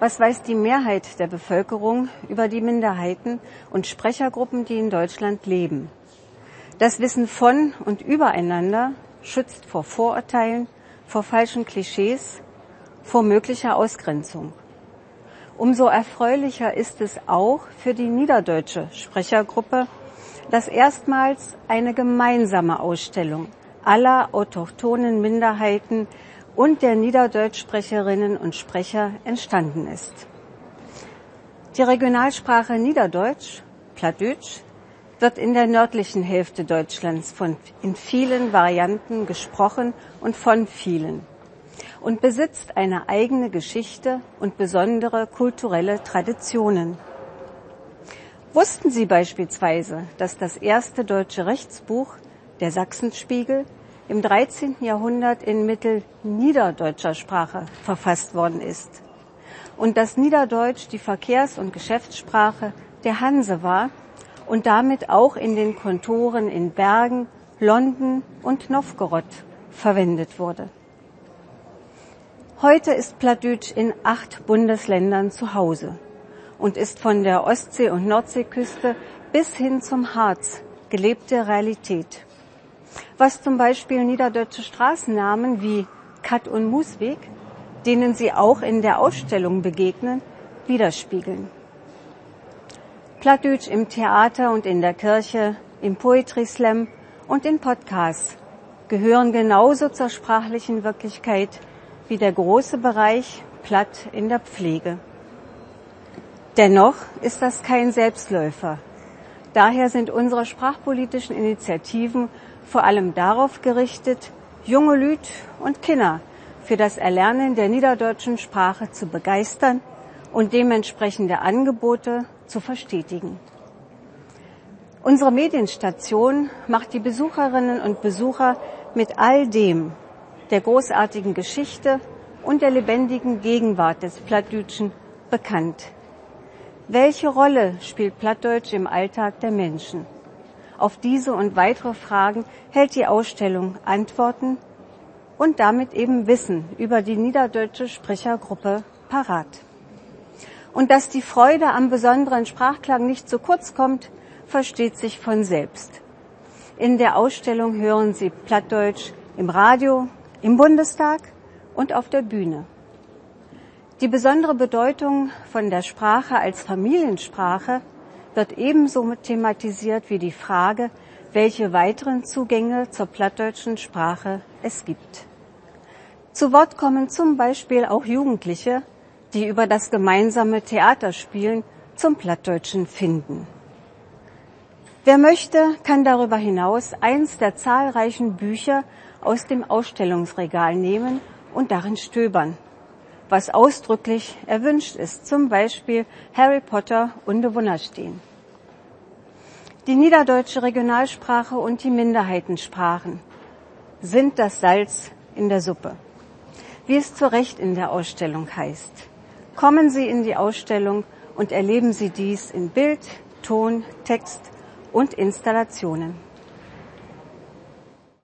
Was weiß die Mehrheit der Bevölkerung über die Minderheiten und Sprechergruppen, die in Deutschland leben? Das Wissen von und übereinander schützt vor Vorurteilen, vor falschen Klischees, vor möglicher Ausgrenzung. Umso erfreulicher ist es auch für die niederdeutsche Sprechergruppe, dass erstmals eine gemeinsame Ausstellung aller autochthonen Minderheiten und der Niederdeutschsprecherinnen und Sprecher entstanden ist. Die Regionalsprache Niederdeutsch, Plattdeutsch, wird in der nördlichen Hälfte Deutschlands von, in vielen Varianten gesprochen und von vielen und besitzt eine eigene Geschichte und besondere kulturelle Traditionen. Wussten Sie beispielsweise, dass das erste deutsche Rechtsbuch, der Sachsenspiegel, im 13. Jahrhundert in mittelniederdeutscher Sprache verfasst worden ist und dass Niederdeutsch die Verkehrs- und Geschäftssprache der Hanse war und damit auch in den Kontoren in Bergen, London und Novgorod verwendet wurde. Heute ist Plattdeutsch in acht Bundesländern zu Hause und ist von der Ostsee- und Nordseeküste bis hin zum Harz gelebte Realität was zum Beispiel niederdeutsche Straßennamen wie Kat- und Musweg, denen Sie auch in der Ausstellung begegnen, widerspiegeln. Plattdeutsch im Theater und in der Kirche, im Poetry Slam und in Podcasts gehören genauso zur sprachlichen Wirklichkeit wie der große Bereich Platt in der Pflege. Dennoch ist das kein Selbstläufer. Daher sind unsere sprachpolitischen Initiativen vor allem darauf gerichtet, junge Lüd und Kinder für das Erlernen der niederdeutschen Sprache zu begeistern und dementsprechende Angebote zu verstetigen. Unsere Medienstation macht die Besucherinnen und Besucher mit all dem, der großartigen Geschichte und der lebendigen Gegenwart des Plattdütschen bekannt. Welche Rolle spielt Plattdeutsch im Alltag der Menschen? Auf diese und weitere Fragen hält die Ausstellung Antworten und damit eben Wissen über die niederdeutsche Sprechergruppe parat. Und dass die Freude am besonderen Sprachklang nicht zu kurz kommt, versteht sich von selbst. In der Ausstellung hören Sie Plattdeutsch im Radio, im Bundestag und auf der Bühne. Die besondere Bedeutung von der Sprache als Familiensprache wird ebenso thematisiert wie die Frage, welche weiteren Zugänge zur plattdeutschen Sprache es gibt. Zu Wort kommen zum Beispiel auch Jugendliche, die über das gemeinsame Theaterspielen zum Plattdeutschen finden. Wer möchte, kann darüber hinaus eins der zahlreichen Bücher aus dem Ausstellungsregal nehmen und darin stöbern was ausdrücklich erwünscht ist, zum Beispiel Harry Potter und der Wunderstehen. Die niederdeutsche Regionalsprache und die Minderheitensprachen sind das Salz in der Suppe, wie es zu Recht in der Ausstellung heißt. Kommen Sie in die Ausstellung und erleben Sie dies in Bild, Ton, Text und Installationen.